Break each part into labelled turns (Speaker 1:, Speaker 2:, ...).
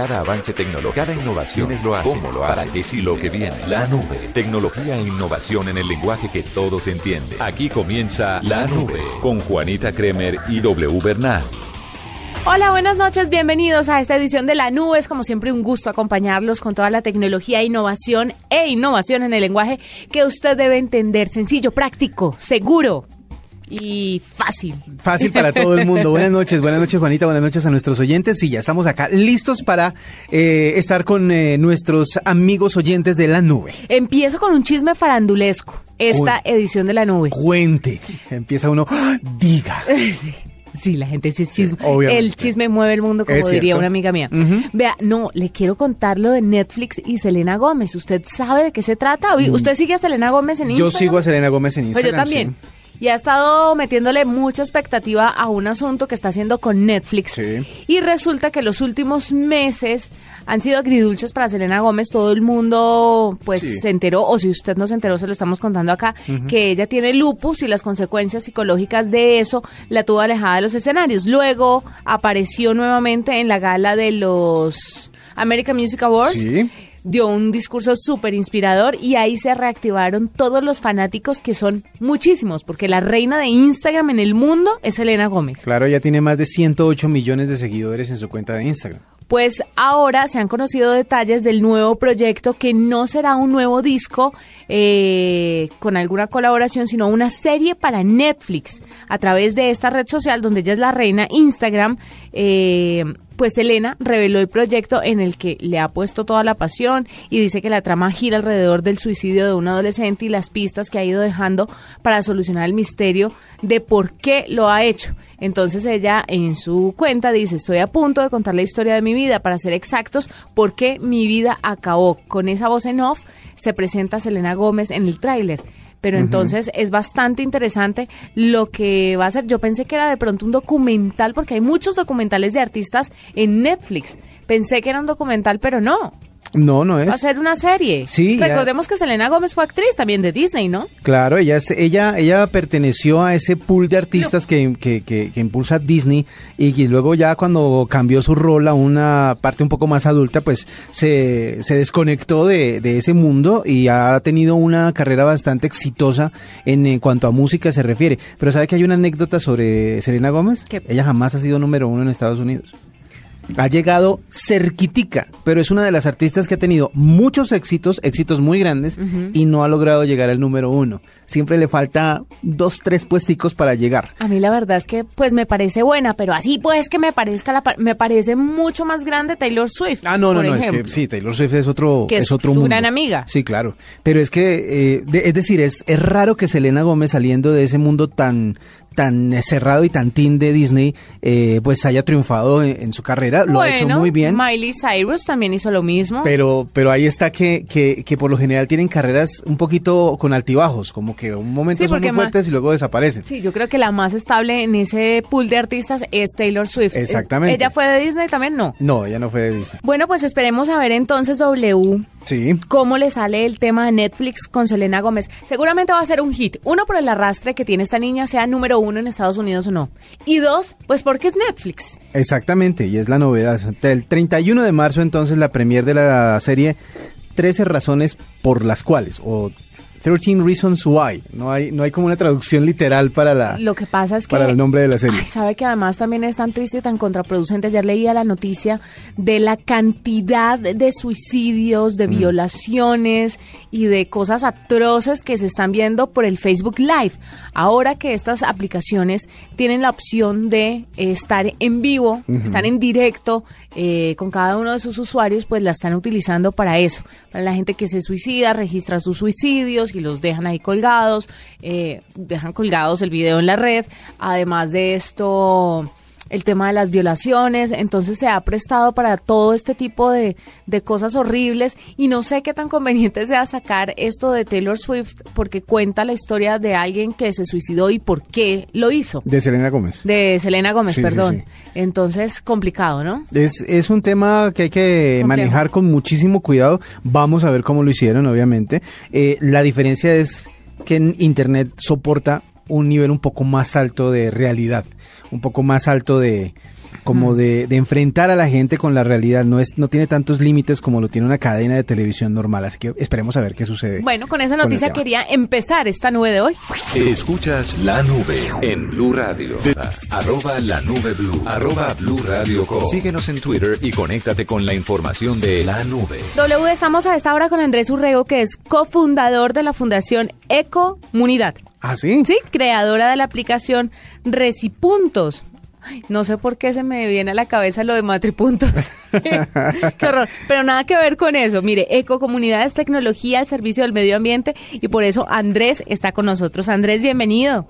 Speaker 1: Cada avance tecnológico, cada innovación es lo hace. ¿Cómo lo hace? ¿Para qué sí lo que viene? La nube. Tecnología e innovación en el lenguaje que todos entienden. Aquí comienza La Nube con Juanita Kremer y W Bernal.
Speaker 2: Hola, buenas noches, bienvenidos a esta edición de La Nube. Es como siempre un gusto acompañarlos con toda la tecnología, innovación e innovación en el lenguaje que usted debe entender. Sencillo, práctico, seguro, y fácil.
Speaker 3: Fácil para todo el mundo. Buenas noches, buenas noches Juanita, buenas noches a nuestros oyentes. Y ya estamos acá listos para eh, estar con eh, nuestros amigos oyentes de la nube.
Speaker 2: Empiezo con un chisme farandulesco, esta edición de la nube.
Speaker 3: Cuente, empieza uno, ¡Ah! diga.
Speaker 2: Sí. la gente sí es chisme. el chisme mueve el mundo, como diría una amiga mía. Vea, no, le quiero contar lo de Netflix y Selena Gómez. ¿Usted sabe de qué se trata? Mm. ¿Usted sigue a Selena Gómez en Instagram?
Speaker 3: Yo sigo a Selena Gómez en Instagram.
Speaker 2: Pues yo también y ha estado metiéndole mucha expectativa a un asunto que está haciendo con Netflix. Y resulta que los últimos meses han sido agridulces para Selena Gómez. Todo el mundo pues se enteró, o si usted no se enteró, se lo estamos contando acá, que ella tiene lupus y las consecuencias psicológicas de eso la tuvo alejada de los escenarios. Luego apareció nuevamente en la gala de los American Music Awards. Sí dio un discurso súper inspirador y ahí se reactivaron todos los fanáticos que son muchísimos, porque la reina de Instagram en el mundo es Elena Gómez.
Speaker 3: Claro, ella tiene más de 108 millones de seguidores en su cuenta de Instagram.
Speaker 2: Pues ahora se han conocido detalles del nuevo proyecto que no será un nuevo disco eh, con alguna colaboración, sino una serie para Netflix a través de esta red social donde ella es la reina, Instagram. Eh, pues Elena reveló el proyecto en el que le ha puesto toda la pasión y dice que la trama gira alrededor del suicidio de un adolescente y las pistas que ha ido dejando para solucionar el misterio de por qué lo ha hecho. Entonces ella en su cuenta dice, estoy a punto de contar la historia de mi vida, para ser exactos, por qué mi vida acabó. Con esa voz en off se presenta Selena Gómez en el tráiler pero entonces es bastante interesante lo que va a ser. Yo pensé que era de pronto un documental, porque hay muchos documentales de artistas en Netflix. Pensé que era un documental, pero no.
Speaker 3: No, no es.
Speaker 2: Va a ser una serie.
Speaker 3: Sí.
Speaker 2: Recordemos que Selena Gómez fue actriz también de Disney, ¿no?
Speaker 3: Claro, ella es, ella, ella perteneció a ese pool de artistas que, que, que, impulsa Disney y luego ya cuando cambió su rol a una parte un poco más adulta, pues se, se desconectó de, de, ese mundo y ha tenido una carrera bastante exitosa en, cuanto a música se refiere. Pero ¿sabe que hay una anécdota sobre Selena Gómez? Ella jamás ha sido número uno en Estados Unidos ha llegado cerquitica, pero es una de las artistas que ha tenido muchos éxitos, éxitos muy grandes, y no ha logrado llegar al número uno. Siempre le falta dos, tres puesticos para llegar.
Speaker 2: A mí la verdad es que pues me parece buena, pero así pues que me parezca la, me parece mucho más grande Taylor Swift.
Speaker 3: Ah, no, no, no, es que sí, Taylor Swift es otro,
Speaker 2: que
Speaker 3: es, otro
Speaker 2: su
Speaker 3: mundo.
Speaker 2: gran amiga.
Speaker 3: Sí, claro. Pero es que, eh, es decir, es, es raro que Selena Gómez saliendo de ese mundo tan tan cerrado y tan teen de Disney, eh, pues haya triunfado en, su carrera. Lo ha hecho muy bien.
Speaker 2: Miley Cyrus también hizo lo mismo.
Speaker 3: Pero, pero ahí está que, que, que por lo general tienen carreras un poquito con altibajos, como que un momento son muy fuertes y luego desaparecen.
Speaker 2: Sí, yo creo que la más estable en ese pool de artistas es Taylor Swift.
Speaker 3: Exactamente.
Speaker 2: ¿Ella fue de Disney también? No.
Speaker 3: No, ella no fue de Disney.
Speaker 2: Bueno, pues esperemos a ver entonces W.
Speaker 3: Sí.
Speaker 2: ¿Cómo le sale el tema de Netflix con Selena Gómez? Seguramente va a ser un hit. Uno, por el arrastre que tiene esta niña, sea número uno en Estados Unidos o no. Y dos, pues porque es Netflix.
Speaker 3: Exactamente, y es la novedad. El 31 de marzo, entonces, la premier de la serie 13 razones por las cuales, o 13 Reasons Why. No hay, no hay como una traducción literal para la.
Speaker 2: Lo que pasa es que.
Speaker 3: Para el nombre de la serie.
Speaker 2: sabe que además también es tan triste y tan contraproducente. Ayer leía la noticia de la cantidad de suicidios, de mm. violaciones y de cosas atroces que se están viendo por el Facebook Live. Ahora que estas aplicaciones tienen la opción de estar en vivo, estar en directo eh, con cada uno de sus usuarios, pues la están utilizando para eso. Para la gente que se suicida, registra sus suicidios y los dejan ahí colgados, eh, dejan colgados el video en la red. Además de esto, el tema de las violaciones, entonces se ha prestado para todo este tipo de, de, cosas horribles y no sé qué tan conveniente sea sacar esto de Taylor Swift porque cuenta la historia de alguien que se suicidó y por qué lo hizo.
Speaker 3: De Selena Gómez.
Speaker 2: De Selena Gómez, perdón. Entonces, complicado, ¿no?
Speaker 3: Es, es un tema que hay que manejar con muchísimo cuidado. Vamos a ver cómo lo hicieron, obviamente. Eh, la diferencia es que en Internet soporta un nivel un poco más alto de realidad un poco más alto de, como de, de, enfrentar a la gente con la realidad. No es, no tiene tantos límites como lo tiene una cadena de televisión normal. Así que esperemos a ver qué sucede.
Speaker 2: Bueno, con esa noticia quería empezar esta nube de hoy.
Speaker 1: Escuchas la nube en Blue Radio. Arroba la nube Blue. Arroba Blue Radio Síguenos en Twitter y conéctate con la información de la nube.
Speaker 2: W, estamos a esta hora con Andrés Urrego, que es cofundador de la Fundación Ecomunidad.
Speaker 3: ¿Ah, sí?
Speaker 2: Sí, creadora de la aplicación Recipuntos. No sé por qué se me viene a la cabeza lo de matripuntos. qué horror. Pero nada que ver con eso. Mire, Ecocomunidad es tecnología al servicio del medio ambiente y por eso Andrés está con nosotros. Andrés, bienvenido.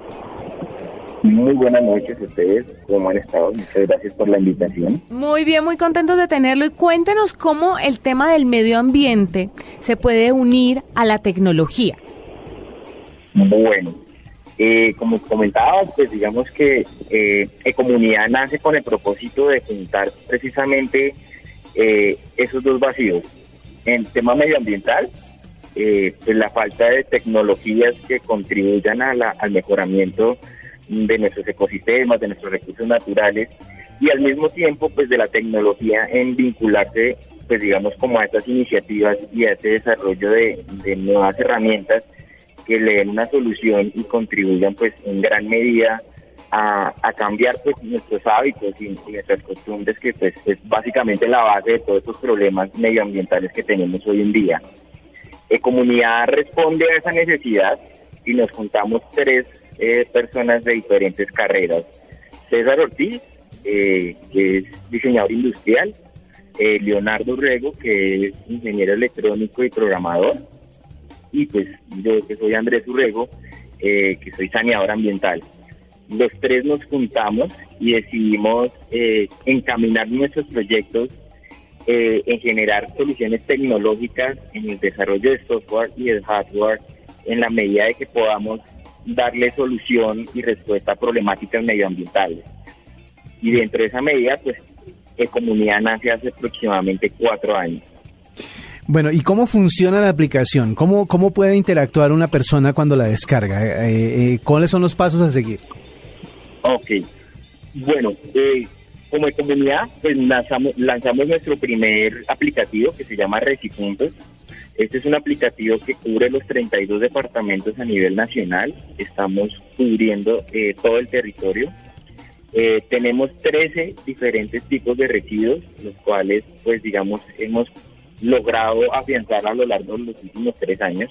Speaker 4: Muy buenas noches a ustedes, ¿cómo han estado? Muchas gracias por la invitación.
Speaker 2: Muy bien, muy contentos de tenerlo y cuéntenos cómo el tema del medio ambiente se puede unir a la tecnología.
Speaker 4: Bueno, eh, como comentaba, pues digamos que eh, Ecomunidad nace con el propósito de juntar precisamente eh, esos dos vacíos. En tema medioambiental, eh, pues la falta de tecnologías que contribuyan al mejoramiento de nuestros ecosistemas, de nuestros recursos naturales y al mismo tiempo pues de la tecnología en vincularse pues digamos como a estas iniciativas y a ese desarrollo de nuevas herramientas que le den una solución y contribuyan pues en gran medida a, cambiar pues nuestros hábitos y, nuestras costumbres que pues es básicamente la base de todos estos problemas medioambientales que tenemos hoy en día. La comunidad responde a esa necesidad y nos juntamos tres eh, personas de diferentes carreras. César Ortiz, eh, que es diseñador industrial, eh, Leonardo Rego, que es ingeniero electrónico y programador, y pues yo que soy Andrés Urrego, eh, que soy saneador ambiental. Los tres nos juntamos y decidimos eh, encaminar nuestros proyectos eh, en generar soluciones tecnológicas en el desarrollo de software y de hardware en la medida de que podamos darle solución y respuesta a problemáticas medioambientales. Y dentro de esa medida, pues, Comunidad nace hace aproximadamente cuatro años.
Speaker 3: Bueno, ¿y cómo funciona la aplicación? ¿Cómo, cómo puede interactuar una persona cuando la descarga? Eh, eh, ¿Cuáles son los pasos a seguir?
Speaker 4: Ok, bueno, eh, como comunidad, pues lanzamos, lanzamos nuestro primer aplicativo que se llama Recipuntos. Este es un aplicativo que cubre los 32 departamentos a nivel nacional. Estamos cubriendo todo el territorio. tenemos 13 diferentes tipos de residuos, los cuales, pues digamos, hemos logrado afianzar a lo largo de los últimos tres años.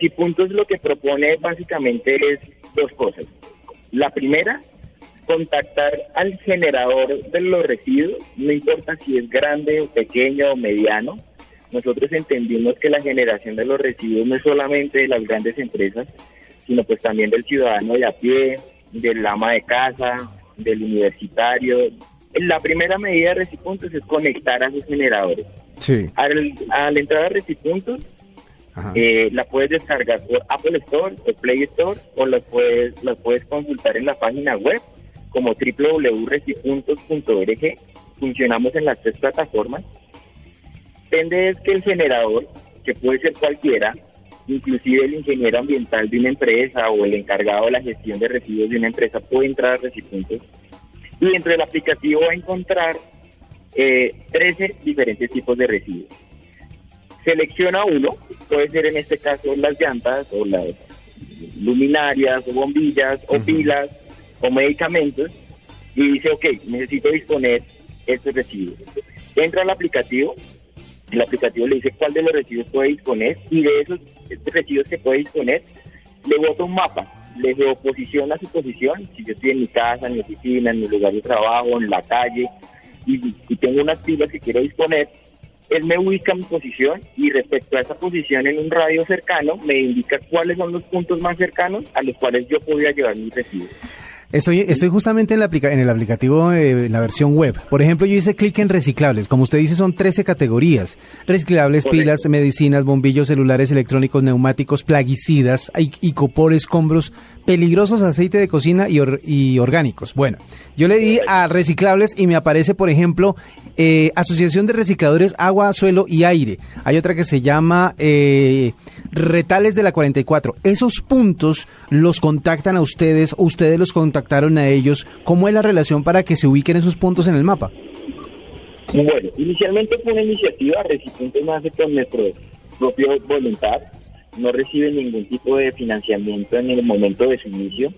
Speaker 4: Y Puntos lo que propone básicamente es dos cosas. La primera, contactar al generador de los residuos, no importa si es grande o pequeño o mediano. Nosotros entendimos que la generación de los residuos no es solamente de las grandes empresas, sino pues también del ciudadano de a pie, del ama de casa, del universitario. La primera medida de Recipuntos es conectar a sus generadores.
Speaker 3: Sí.
Speaker 4: Al, entrar a Recipuntos, eh, la puedes descargar por Apple Store o Play Store o la puedes, la puedes consultar en la página web como www.recipuntos.org. Funcionamos en las tres plataformas. Depende es que el generador, que puede ser cualquiera, inclusive el ingeniero ambiental de una empresa o el encargado de la gestión de residuos de una empresa puede entrar a Recipuntos y dentro del aplicativo va a encontrar eh, 13 diferentes tipos de residuos. Selecciona uno, puede ser en este caso las llantas o las luminarias o bombillas o pilas o medicamentos y dice, ok, necesito disponer estos residuos. Entra al aplicativo, el aplicativo le dice cuál de los residuos puede disponer y de esos residuos que puede disponer le bota un mapa, le posiciona su posición, si yo estoy en mi casa, en mi oficina, en mi lugar de trabajo, en la calle, y, tengo unas pilas que quiero disponer, él me ubica mi posición y respecto a esa posición en un radio cercano me indica cuáles son los puntos más cercanos a los cuales yo podría llevar mi residuos.
Speaker 3: Estoy, estoy justamente en, la en el aplicativo, en la versión web. Por ejemplo, yo hice clic en reciclables. Como usted dice, son 13 categorías. Reciclables, pilas, medicinas, bombillos, celulares, electrónicos, neumáticos, plaguicidas, icopor, escombros, peligrosos, aceite de cocina y, y, orgánicos. Bueno, yo le di a reciclables y me aparece, por ejemplo, eh, Asociación de Recicladores Agua, Suelo y Aire. Hay otra que se llama... Eh, retales de la 44. Esos puntos los contactan a ustedes, ustedes los contactaron a ellos. ¿Cómo es la relación para que se ubiquen esos puntos en el mapa?
Speaker 4: Bueno, inicialmente fue una iniciativa, Recipientes nace con nuestro propio voluntad, no recibe ningún tipo de financiamiento en el momento de su inicio.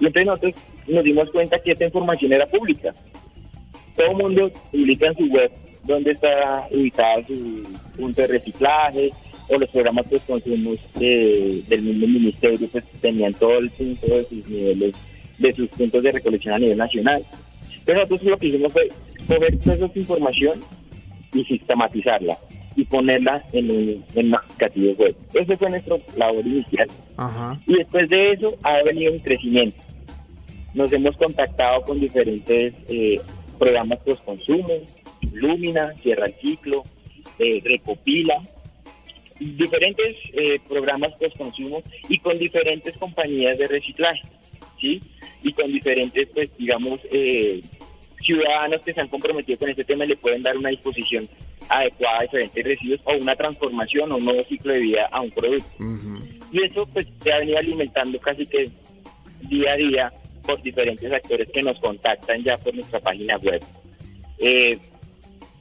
Speaker 4: Y entonces nosotros nos dimos cuenta que esta información era pública. Todo el mundo publica en su web dónde está ubicado su punto de reciclaje o los programas de consumos del mismo ministerio pues tenían todo el punto de sus niveles, de sus puntos de recolección a nivel nacional. Entonces nosotros lo que hicimos fue coger toda esa información y sistematizarla y ponerla en un, en aplicativo web. Ese fue nuestro labor inicial. Y después de eso ha venido un crecimiento. Nos hemos contactado con diferentes eh, programas post-consumo, Lumina, Cierra el Ciclo, eh, Recopila, diferentes eh, programas post-consumo y con diferentes compañías de reciclaje, ¿sí? Y con diferentes, pues, digamos, eh, ciudadanos que se han comprometido con este tema y le pueden dar una disposición adecuada a diferentes residuos o una transformación o un nuevo ciclo de vida a un producto. Y eso pues se ha venido alimentando casi que día a día por diferentes actores que nos contactan ya por nuestra página web. Eh,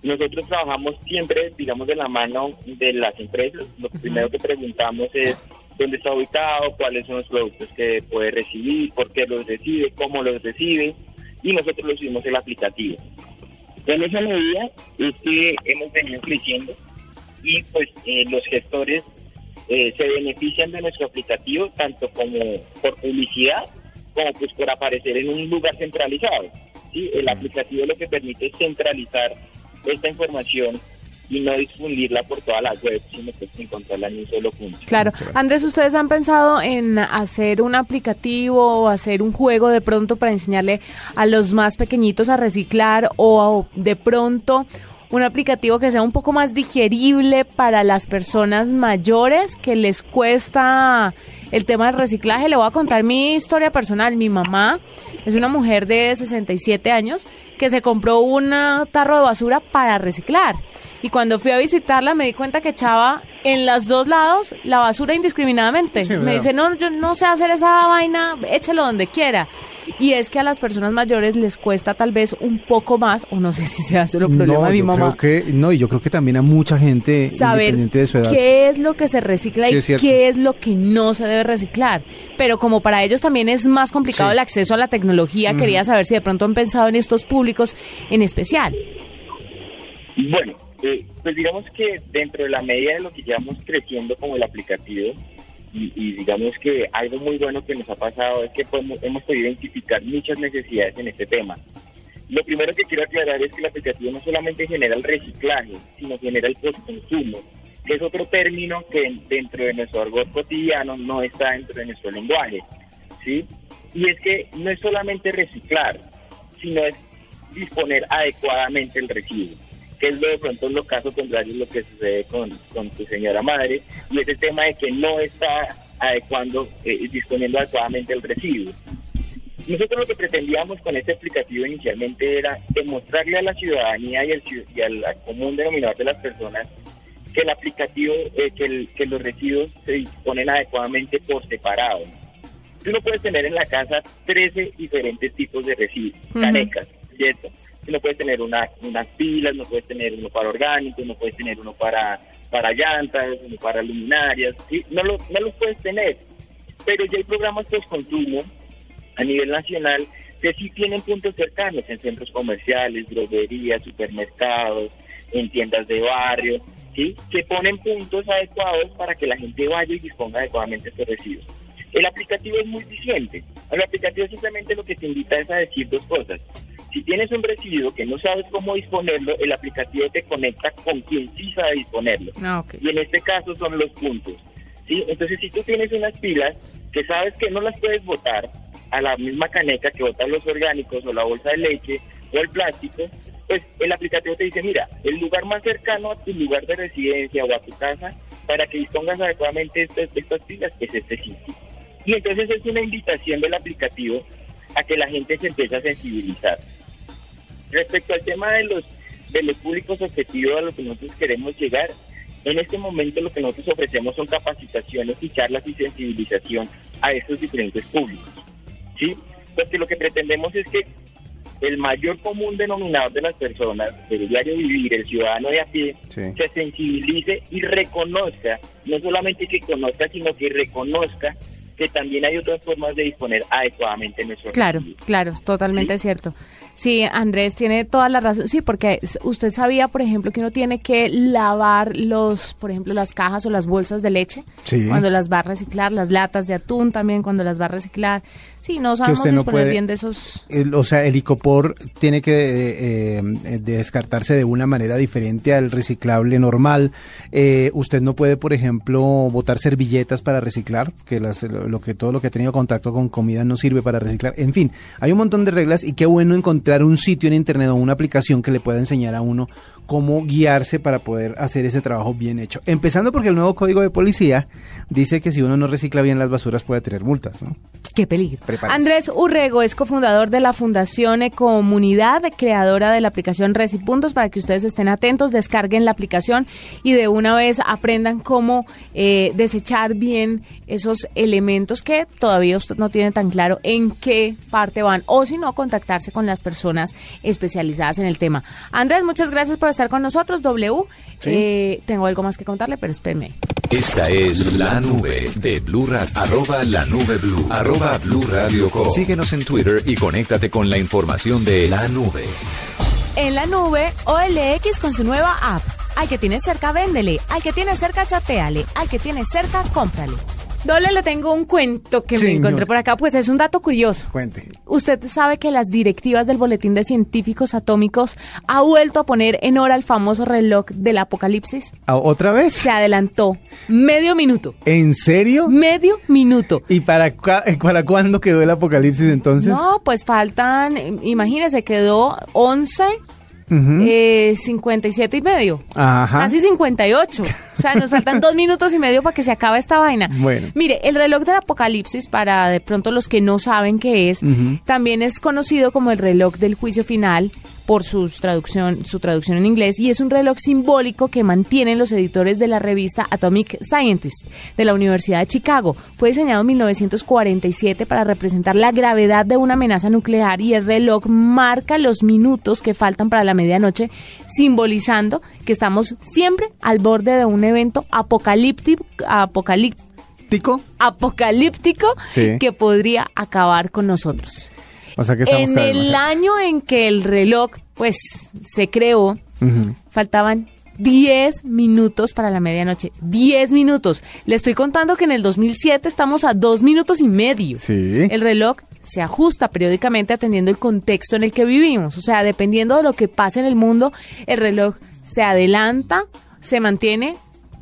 Speaker 4: nosotros trabajamos siempre, digamos, de la mano de las empresas. Lo primero que preguntamos es dónde está ubicado, cuáles son los productos que puede recibir, por qué los recibe, cómo los recibe, y nosotros lo subimos el aplicativo. En esa medida es que hemos venido creciendo y pues eh, los gestores eh, se benefician de nuestro aplicativo tanto como por publicidad como pues por aparecer en un lugar centralizado. ¿sí? El aplicativo lo que permite es centralizar esta información y no difundirla por toda la web, sino que encontrarla en un solo punto.
Speaker 2: Claro. Andrés, ¿ustedes han pensado en hacer un aplicativo o hacer un juego de pronto para enseñarle a los más pequeñitos a reciclar o de pronto un aplicativo que sea un poco más digerible para las personas mayores que les cuesta el tema del reciclaje? Le voy a contar mi historia personal. Mi mamá es una mujer de 67 años que se compró un tarro de basura para reciclar y cuando fui a visitarla me di cuenta que echaba en los dos lados la basura indiscriminadamente. me dice, no, yo no sé hacer esa vaina, échelo donde quiera. Y es que a las personas mayores les cuesta tal vez un poco más, o no sé si sea solo problema de mi mamá.
Speaker 3: Creo que, no, y yo creo que también a mucha gente
Speaker 2: saber de su edad. qué es lo que se recicla y qué es lo que no se debe reciclar. Pero como para ellos también es más complicado el acceso a la tecnología, quería saber si de pronto han pensado en estos públicos en especial.
Speaker 4: Bueno, eh, pues digamos que dentro de la medida de lo que llevamos creciendo como el aplicativo, y, digamos que algo muy bueno que nos ha pasado es que hemos podido identificar muchas necesidades en este tema. Lo primero que quiero aclarar es que el aplicativo no solamente genera el reciclaje, sino genera el postconsumo, que es otro término que dentro de nuestro argot cotidiano no está dentro de nuestro lenguaje. Y es que no es solamente reciclar, sino es disponer adecuadamente el residuo que es lo de pronto en los casos contrarios lo que sucede con, con tu señora madre, y es el tema de que no está adecuando, eh, disponiendo adecuadamente el residuo. Nosotros lo que pretendíamos con este aplicativo inicialmente era demostrarle a la ciudadanía y al, y al, común denominador de las personas que el aplicativo, eh, que, que los residuos se disponen adecuadamente por separado. Tú no puedes tener en la casa 13 diferentes tipos de residuos, canecas, ¿cierto? No puedes tener una, unas pilas, no puedes tener uno para orgánicos, no puedes tener uno para, para llantas, uno para luminarias, no, lo, no los puedes tener. Pero ya hay programas de consumo a nivel nacional que sí tienen puntos cercanos en centros comerciales, droguerías, supermercados, en tiendas de barrio, ¿sí? que ponen puntos adecuados para que la gente vaya y disponga adecuadamente estos residuos. El aplicativo es muy eficiente. El aplicativo simplemente lo que te invita es a decir dos cosas. Si tienes un residuo que no sabes cómo disponerlo, el aplicativo te conecta con quien sí sabe disponerlo. Ah, y en este caso son los puntos. ¿sí? Entonces, si tú tienes unas pilas que sabes que no las puedes botar a la misma caneca que botan los orgánicos o la bolsa de leche o el plástico, pues el aplicativo te dice, mira, el lugar más cercano a tu lugar de residencia o a tu casa para que dispongas adecuadamente estas, estas pilas es este sitio. Y entonces es una invitación del aplicativo a que la gente se empiece a sensibilizar. Respecto al tema de los, de los públicos objetivos a los que nosotros queremos llegar, En este momento lo que nosotros ofrecemos son capacitaciones y charlas y sensibilización a estos diferentes públicos. ¿sí? Porque lo que pretendemos es que el mayor común denominador de las personas, del diario vivir, el ciudadano de a pie, se sensibilice y reconozca, no solamente que conozca, sino que reconozca que también hay otras formas de disponer adecuadamente nuestro
Speaker 2: Claro, claro, totalmente cierto. Sí, Andrés tiene toda la razón. Sí, porque usted sabía, por ejemplo, que uno tiene que lavar los, por ejemplo, las cajas o las bolsas de leche cuando las va a reciclar, las latas de atún también cuando las va a reciclar. Sí, no sabemos disponer bien de esos.
Speaker 3: o sea, el icopor tiene que eh, eh, descartarse de una manera diferente al reciclable normal. Eh, usted no puede, por ejemplo, botar servilletas para reciclar, que las, lo que todo lo que ha tenido contacto con comida no sirve para reciclar. En fin, hay un montón de reglas y qué bueno encontrar un sitio en internet o una aplicación que le pueda enseñar a uno cómo guiarse para poder hacer ese trabajo bien hecho. Empezando porque el nuevo código de policía dice que si uno no recicla bien las basuras puede tener multas, ¿no?
Speaker 2: Qué peligro. Andrés Urrego es cofundador de la Fundación Ecomunidad, creadora de la aplicación Recipuntos, para que ustedes estén atentos, descarguen la aplicación y de una vez aprendan cómo eh, desechar bien esos elementos que todavía usted no tiene tan claro en qué parte van o si no, contactarse con las personas especializadas en el tema. Andrés, muchas gracias por estar con nosotros, W. Eh, tengo algo más que contarle, pero espérenme.
Speaker 1: Esta es la nube de Blue Radio. Arroba la nube Blue. Arroba Blue Radio Síguenos en Twitter y conéctate con la información de la nube.
Speaker 2: En la nube, OLX con su nueva app. Al que tiene cerca, véndele. Al que tiene cerca, chateale. Al que tiene cerca, cómprale. Dole, le tengo un cuento que me encontré por acá, pues es un dato curioso.
Speaker 3: Cuente.
Speaker 2: Usted sabe que las directivas del Boletín de Científicos Atómicos ha vuelto a poner en hora el famoso reloj del apocalipsis.
Speaker 3: ¿Ah, ¿Otra vez?
Speaker 2: Se adelantó medio minuto.
Speaker 3: ¿En serio?
Speaker 2: Medio minuto.
Speaker 3: ¿Y para, para cuándo quedó el apocalipsis entonces?
Speaker 2: No, pues faltan, imagínese, quedó 11 eh, 57 y medio. Ajá. Casi 58. O sea, nos faltan dos minutos y medio para que se acabe esta vaina.
Speaker 3: Bueno.
Speaker 2: Mire, el reloj del apocalipsis, para de pronto los que no saben qué es, también es conocido como el reloj del juicio final por su traducción, su traducción en inglés y es un reloj simbólico que mantienen los editores de la revista Atomic Scientist de la Universidad de Chicago. Fue diseñado en 1947 para representar la gravedad de una amenaza nuclear y el reloj marca los minutos que faltan para la medianoche, simbolizando que estamos siempre al borde de un evento apocalíptico, apocalíptico apocalíptico que podría acabar con nosotros en el año en que el reloj pues se creó, faltaban 10 minutos para la medianoche. 10 minutos. Le estoy contando que en el 2007 estamos a 2 minutos y medio.
Speaker 3: Sí.
Speaker 2: El reloj se ajusta periódicamente atendiendo el contexto en el que vivimos. O sea, dependiendo de lo que pase en el mundo, el reloj se adelanta, se mantiene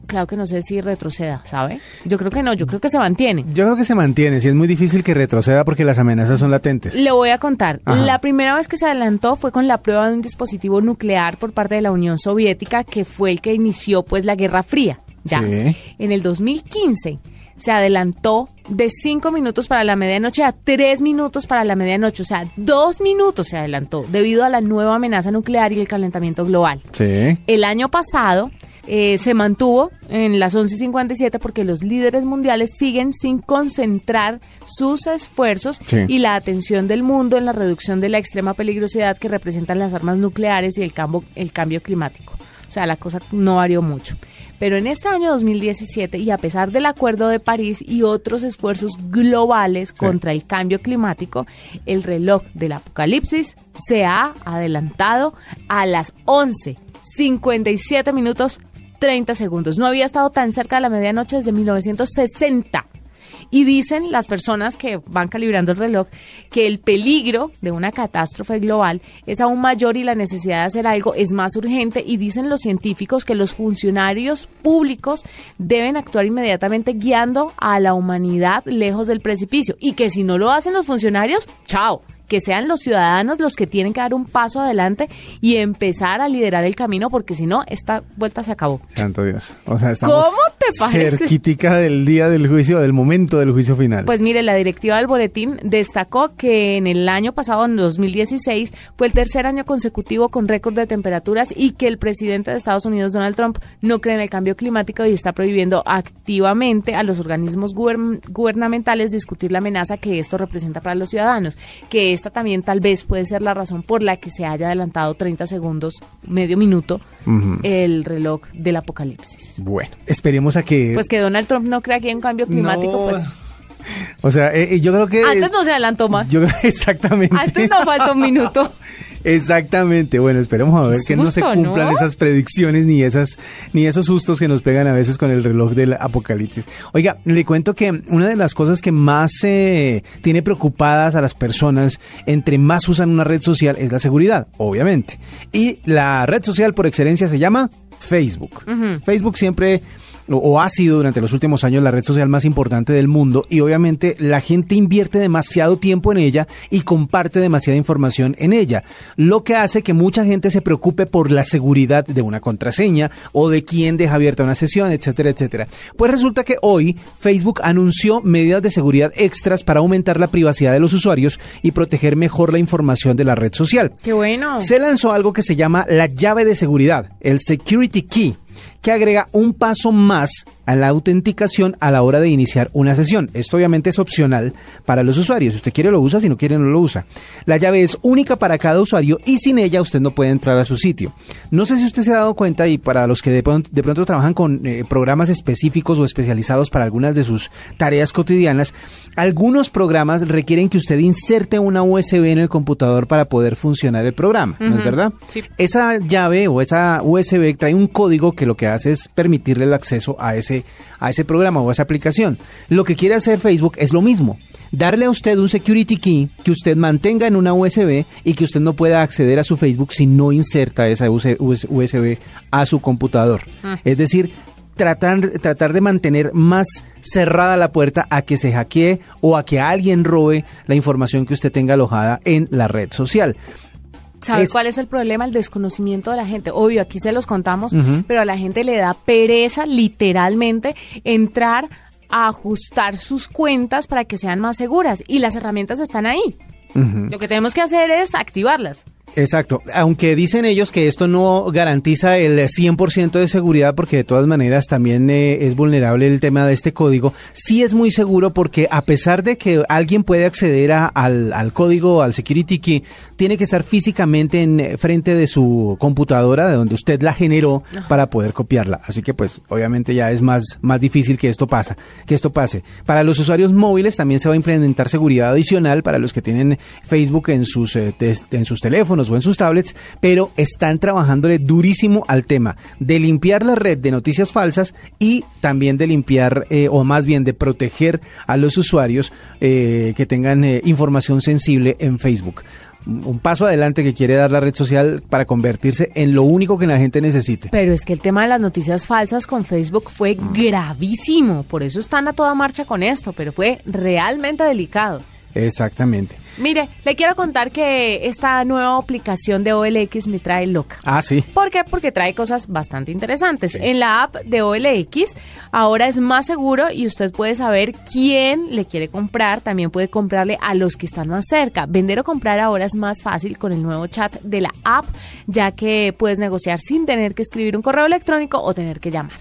Speaker 2: claro que no sé si retroceda, ¿sabe? Yo creo que no, yo creo que se mantiene.
Speaker 3: Yo creo que se mantiene, sí es muy difícil que retroceda porque las amenazas son latentes.
Speaker 2: Le voy a contar. La primera vez que se adelantó fue con la prueba de un dispositivo nuclear por parte de la Unión Soviética, que fue el que inició pues la Guerra Fría. Ya. En el 2015 se adelantó de cinco minutos para la medianoche a tres minutos para la medianoche, o sea, dos minutos se adelantó debido a la nueva amenaza nuclear y el calentamiento global.
Speaker 3: Sí.
Speaker 2: El año pasado eh, se mantuvo en las 11.57 porque los líderes mundiales siguen sin concentrar sus esfuerzos y la atención del mundo en la reducción de la extrema peligrosidad que representan las armas nucleares y el cambio, el cambio climático. O sea, la cosa no varió mucho. Pero en este año 2017, y a pesar del Acuerdo de París y otros esfuerzos globales contra el cambio climático, el reloj del apocalipsis se ha adelantado a las 11.57 minutos 30 segundos. No había estado tan cerca de la medianoche desde 1960. Y dicen las personas que van calibrando el reloj que el peligro de una catástrofe global es aún mayor y la necesidad de hacer algo es más urgente. Y dicen los científicos que los funcionarios públicos deben actuar inmediatamente guiando a la humanidad lejos del precipicio. Y que si no lo hacen los funcionarios, chao que sean los ciudadanos los que tienen que dar un paso adelante y empezar a liderar el camino, porque si no, esta vuelta se acabó.
Speaker 3: Santo Dios. O sea,
Speaker 2: ¿Cómo te parece?
Speaker 3: Cerquitica del día del juicio, del momento del juicio final.
Speaker 2: Pues mire, la directiva del boletín destacó que en el año pasado, en 2016, fue el tercer año consecutivo con récord de temperaturas y que el presidente de Estados Unidos, Donald Trump, no cree en el cambio climático y está prohibiendo activamente a los organismos gubern- gubernamentales discutir la amenaza que esto representa para los ciudadanos. Que esta también tal vez puede ser la razón por la que se haya adelantado 30 segundos, medio minuto, el reloj del apocalipsis.
Speaker 3: bueno, esperemos a que...
Speaker 2: Pues que Donald Trump no crea que hay un cambio climático,
Speaker 3: No.
Speaker 2: pues
Speaker 3: o sea, eh, yo creo que...
Speaker 2: antes no se adelantó más.
Speaker 3: Yo creo exactamente.
Speaker 2: Antes no falta un minuto.
Speaker 3: Exactamente. Bueno, esperemos a ver
Speaker 2: Qué
Speaker 3: que no se cumplan
Speaker 2: ¿no?
Speaker 3: esas predicciones ni esas ni esos sustos que nos pegan a veces con el reloj del apocalipsis. Oiga, le cuento que una de las cosas que más eh, tiene preocupadas a las personas entre más usan una red social es la seguridad, obviamente. Y la red social por excelencia se llama Facebook. Facebook siempre o- ha sido durante los últimos años la red social más importante del mundo y obviamente la gente invierte demasiado tiempo en ella y comparte demasiada información en ella, lo que hace que mucha gente se preocupe por la seguridad de una contraseña o de quién deja abierta una sesión, etcétera, etcétera. Pues resulta que hoy Facebook anunció medidas de seguridad extras para aumentar la privacidad de los usuarios y proteger mejor la información de la red social.
Speaker 2: Qué bueno.
Speaker 3: Se lanzó algo que se llama la llave de seguridad, el Security Key, que agrega un paso más a la autenticación a la hora de iniciar una sesión. Esto obviamente es opcional para los usuarios. Si usted quiere lo usa, si no quiere no lo usa. La llave es única para cada usuario y sin ella usted no puede entrar a su sitio. No sé si usted se ha dado cuenta y para los que de pronto, de pronto trabajan con eh, programas específicos o especializados para algunas de sus tareas cotidianas, algunos programas requieren que usted inserte una USB en el computador para poder funcionar el programa, ¿no es verdad?
Speaker 2: sí.
Speaker 3: Esa llave o esa USB trae un código que lo que hace es permitirle el acceso a ese, a ese programa o a esa aplicación. Lo que quiere hacer Facebook es lo mismo. Darle a usted un security key que usted mantenga en una USB y que usted no pueda acceder a su Facebook si no inserta esa USB a su computador. Es decir, tratar, tratar de mantener más cerrada la puerta a que se hackee o a que alguien robe la información que usted tenga alojada en la red social.
Speaker 2: ¿Sabe
Speaker 3: Es-
Speaker 2: cuál es el problema? El desconocimiento de la gente. Obvio, aquí se los contamos, pero a la gente le da pereza, literalmente, entrar a ajustar sus cuentas para que sean más seguras. Y las herramientas están ahí. Lo que tenemos que hacer es activarlas.
Speaker 3: Exacto, aunque dicen ellos que esto no garantiza el 100% de seguridad porque de todas maneras también eh, es vulnerable el tema de este código, sí es muy seguro porque a pesar de que alguien puede acceder a- al, al código, al security key, tiene que estar físicamente en eh, frente de su computadora, de donde usted la generó para poder copiarla. Así que pues obviamente ya es más, más difícil que esto pasa, que esto pase. Para los usuarios móviles también se va a implementar seguridad adicional para los que tienen Facebook en sus, eh, en sus teléfonos o en sus tablets, pero están trabajándole durísimo al tema de limpiar la red de noticias falsas y también de limpiar, eh, o más bien de proteger a los usuarios eh, que tengan eh, información sensible en Facebook. Un paso adelante que quiere dar la red social para convertirse en lo único que la gente necesite.
Speaker 2: Pero es que el tema de las noticias falsas con Facebook fue gravísimo. Por eso están a toda marcha con esto, pero fue realmente delicado.
Speaker 3: Exactamente.
Speaker 2: Mire, le quiero contar que esta nueva aplicación de OLX me trae loca.
Speaker 3: Ah, sí.
Speaker 2: ¿Por qué? Porque trae cosas bastante interesantes. En la app de OLX ahora es más seguro y usted puede saber quién le quiere comprar. También puede comprarle a los que están más cerca. Vender o comprar ahora es más fácil con el nuevo chat de la app, ya que puedes negociar sin tener que escribir un correo electrónico o tener que llamar.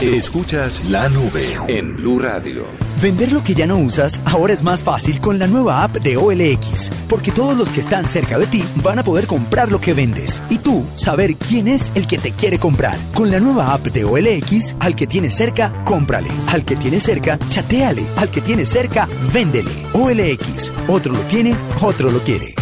Speaker 1: Escuchas la nube en Blue Radio.
Speaker 5: Vender lo que ya no usas ahora es más fácil con la nueva app de OLX, porque todos los que están cerca de ti van a poder comprar lo que vendes y tú saber quién es el que te quiere comprar. Con la nueva app de OLX, al que tienes cerca, cómprale. Al que tienes cerca, chateale. Al que tienes cerca, véndele. OLX, otro lo tiene, otro lo quiere.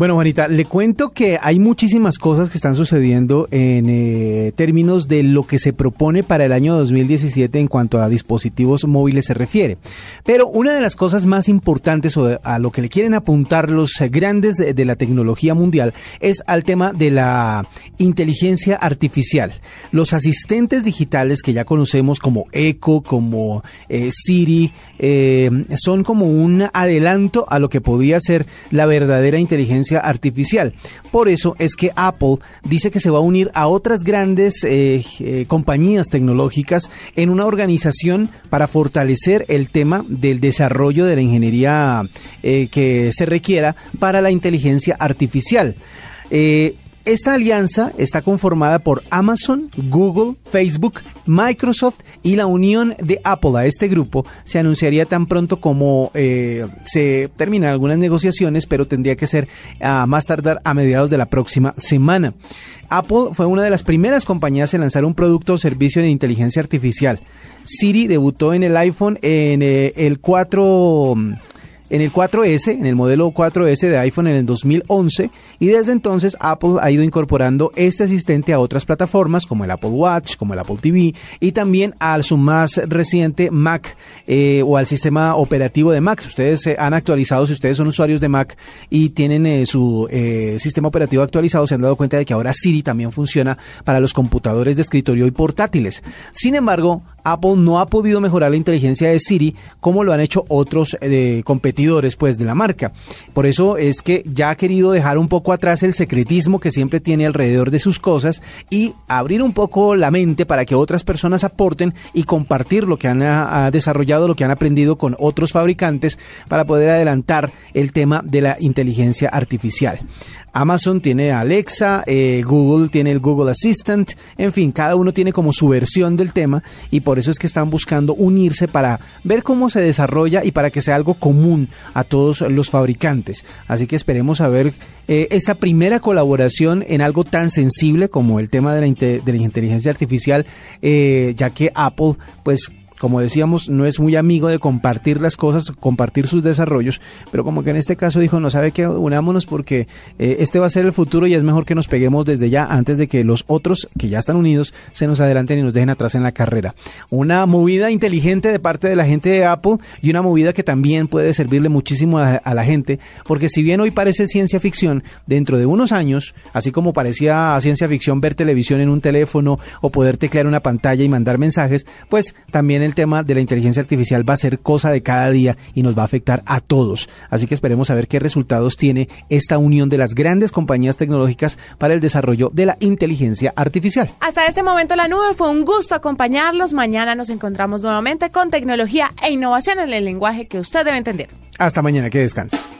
Speaker 3: Bueno, Juanita, le cuento que hay muchísimas cosas que están sucediendo en eh, términos de lo que se propone para el año 2017 en cuanto a dispositivos móviles se refiere. Pero una de las cosas más importantes o a lo que le quieren apuntar los grandes de, la tecnología mundial es al tema de la inteligencia artificial. Los asistentes digitales que ya conocemos como Echo, como eh, Siri, eh, son como un adelanto a lo que podría ser la verdadera inteligencia artificial. Por eso es que Apple dice que se va a unir a otras grandes eh, eh, compañías tecnológicas en una organización para fortalecer el tema del desarrollo de la ingeniería eh, que se requiera para la inteligencia artificial. Esta alianza está conformada por Amazon, Google, Facebook, Microsoft y la unión de Apple a este grupo se anunciaría tan pronto como eh, se terminan algunas negociaciones, pero tendría que ser a más tardar a mediados de la próxima semana. Apple fue una de las primeras compañías en lanzar un producto o servicio de inteligencia artificial. Siri debutó en el iPhone en eh, el 4 en el 4S, en el modelo 4S de iPhone en el 2011 y desde entonces Apple ha ido incorporando este asistente a otras plataformas como el Apple Watch, como el Apple TV y también a su más reciente Mac eh, o al sistema operativo de Mac. Ustedes se han actualizado, si ustedes son usuarios de Mac y tienen eh, su eh, sistema operativo actualizado, se han dado cuenta de que ahora Siri también funciona para los computadores de escritorio y portátiles. Sin embargo, Apple no ha podido mejorar la inteligencia de Siri como lo han hecho otros competidores pues de la marca. Por eso es que ya ha querido dejar un poco atrás el secretismo que siempre tiene alrededor de sus cosas y abrir un poco la mente para que otras personas aporten y compartir lo que han desarrollado, lo que han aprendido con otros fabricantes para poder adelantar el tema de la inteligencia artificial. Amazon tiene Alexa, eh, Google tiene el Google Assistant, en fin, cada uno tiene como su versión del tema y por eso es que están buscando unirse para ver cómo se desarrolla y para que sea algo común a todos los fabricantes. Así que esperemos a ver eh, esa primera colaboración en algo tan sensible como el tema de la, inteligencia artificial, eh, ya que Apple pues como decíamos, no es muy amigo de compartir las cosas, compartir sus desarrollos, pero como que en este caso dijo, no sabe qué, unámonos porque eh, este va a ser el futuro y es mejor que nos peguemos desde ya antes de que los otros que ya están unidos se nos adelanten y nos dejen atrás en la carrera. Una movida inteligente de parte de la gente de Apple y una movida que también puede servirle muchísimo a, la gente, porque si bien hoy parece ciencia ficción, dentro de unos años, así como parecía ciencia ficción ver televisión en un teléfono o poder teclear una pantalla y mandar mensajes, pues también el el tema de la inteligencia artificial va a ser cosa de cada día y nos va a afectar a todos. Así que esperemos a ver qué resultados tiene esta unión de las grandes compañías tecnológicas para el desarrollo de la inteligencia artificial.
Speaker 2: Hasta este momento la nube fue un gusto acompañarlos. Mañana nos encontramos nuevamente con tecnología e innovación en el lenguaje que usted debe entender.
Speaker 3: Hasta mañana, que descanse.